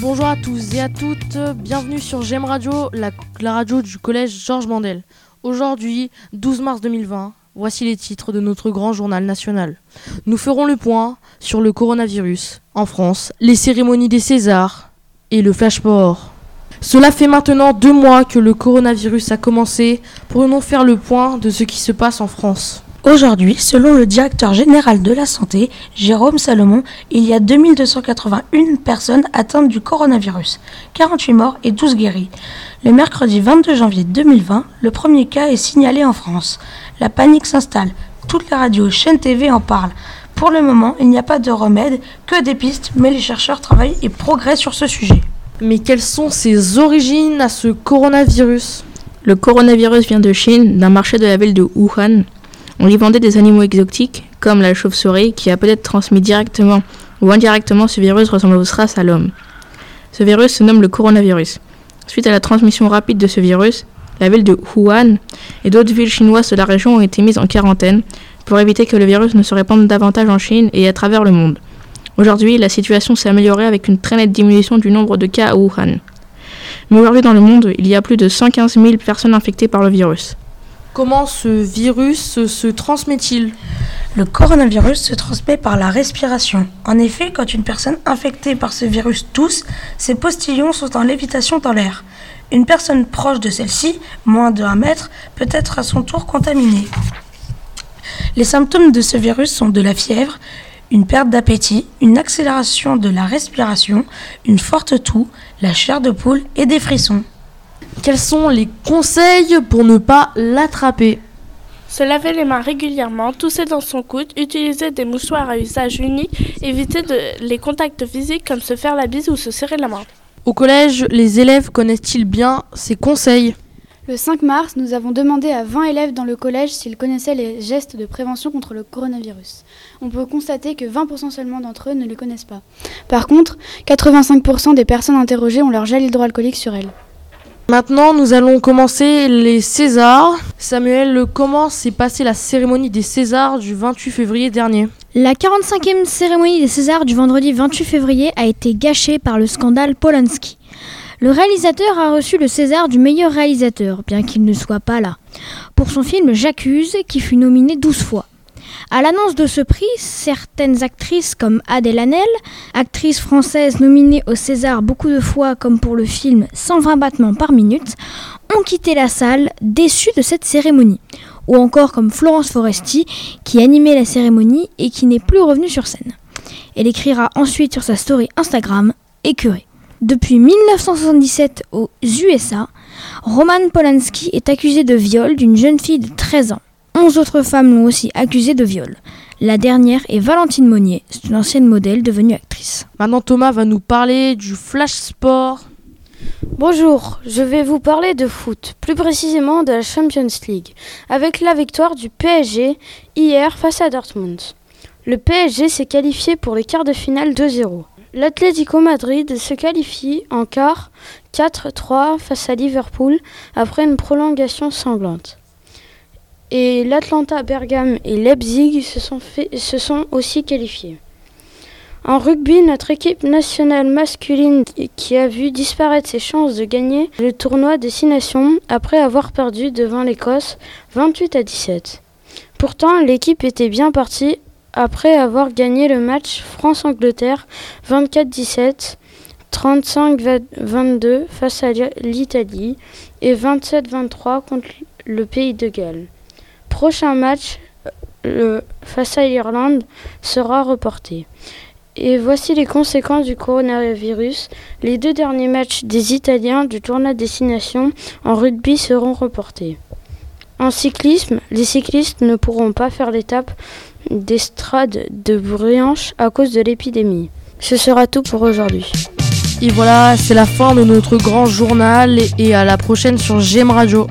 Bonjour à tous et à toutes, bienvenue sur GEM Radio, la, radio du collège Georges Mandel. Aujourd'hui, 12 mars 2020, voici les titres de notre grand journal national. Nous ferons le point sur le coronavirus en France, les cérémonies des Césars et le flashport. Cela fait maintenant deux mois que le coronavirus a commencé. Pourrions-nous faire le point de ce qui se passe en France Aujourd'hui, selon le directeur général de la santé, Jérôme Salomon, il y a 2281 personnes atteintes du coronavirus, 48 morts et 12 guéris. Le mercredi 22 janvier 2020, le premier cas est signalé en France. La panique s'installe. Toutes les radios, chaînes TV en parlent. Pour le moment, il n'y a pas de remède, que des pistes, mais les chercheurs travaillent et progressent sur ce sujet. Mais quelles sont ses origines à ce coronavirus? Le coronavirus vient de Chine, d'un marché de la ville de Wuhan. On y vendait des animaux exotiques, comme la chauve-souris, qui a peut-être transmis directement ou indirectement ce virus ressemblant au SRAS à l'homme. Ce virus se nomme le coronavirus. Suite à la transmission rapide de ce virus, la ville de Wuhan et d'autres villes chinoises de la région ont été mises en quarantaine pour éviter que le virus ne se répande davantage en Chine et à travers le monde. Aujourd'hui, la situation s'est améliorée avec une très nette diminution du nombre de cas à Wuhan. Mais aujourd'hui dans le monde, il y a plus de 115 000 personnes infectées par le virus. Comment ce virus se transmet-il Le coronavirus se transmet par la respiration. En effet, quand une personne infectée par ce virus tousse, ses postillons sont en lévitation dans l'air. Une personne proche de celle-ci, moins de 1 mètre, peut être à son tour contaminée. Les symptômes de ce virus sont de la fièvre, une perte d'appétit, une accélération de la respiration, une forte toux, la chair de poule et des frissons. Quels sont les conseils pour ne pas l'attraper? Se laver les mains régulièrement, tousser dans son coude, utiliser des mouchoirs à usage unique, éviter de- les contacts physiques comme se faire la bise ou se serrer la main. Au collège, les élèves connaissent-ils bien ces conseils? Le 5 mars, nous avons demandé à 20 élèves dans le collège s'ils connaissaient les gestes de prévention contre le coronavirus. On peut constater que 20% seulement d'entre eux ne les connaissent pas. Par contre, 85% des personnes interrogées ont leur gel hydroalcoolique sur elles. Maintenant, nous allons commencer les Césars. Samuel, comment s'est passée la cérémonie des Césars du 28 février dernier La 45e cérémonie des Césars du vendredi 28 février a été gâchée par le scandale Polanski. Le réalisateur a reçu le César du meilleur réalisateur, bien qu'il ne soit pas là, pour son film J'accuse, qui fut nominé 12 fois. À l'annonce de ce prix, certaines actrices comme Adèle Hanel, actrice française nominée au César beaucoup de fois comme pour le film 120 battements par minute, ont quitté la salle déçues de cette cérémonie. Ou encore comme Florence Foresti, qui animait la cérémonie et qui n'est plus revenue sur scène. Elle écrira ensuite sur sa story Instagram Écœurée. Depuis 1977 aux USA, Roman Polanski est accusé de viol d'une jeune fille de 13 ans. 11 autres femmes l'ont aussi accusé de viol. La dernière est Valentine Monnier, c'est une ancienne modèle devenue actrice. Maintenant, Thomas va nous parler du Flash Sport. Bonjour, je vais vous parler de foot, plus précisément de la Champions League, avec la victoire du PSG hier face à Dortmund. Le PSG s'est qualifié pour les quarts de finale 2-0. L'Atlético Madrid se qualifie en quart 4-3 face à Liverpool après une prolongation sanglante. Et l'Atlanta Bergame et Leipzig se sont, se sont aussi qualifiés. En rugby, notre équipe nationale masculine qui a vu disparaître ses chances de gagner le tournoi des Six Nations après avoir perdu devant l'Écosse 28 à 17. Pourtant, l'équipe était bien partie après avoir gagné le match France-Angleterre 24-17, 35-22 face à l'Italie et 27-23 contre le Pays de Galles. Prochain match euh, face à l'Irlande sera reporté. Et voici les conséquences du coronavirus. Les deux derniers matchs des Italiens du tournoi Destination en rugby seront reportés. En cyclisme, les cyclistes ne pourront pas faire l'étape des strades de Brianche à cause de l'épidémie. Ce sera tout pour aujourd'hui. Et voilà, c'est la fin de notre grand journal et à la prochaine sur GM Radio.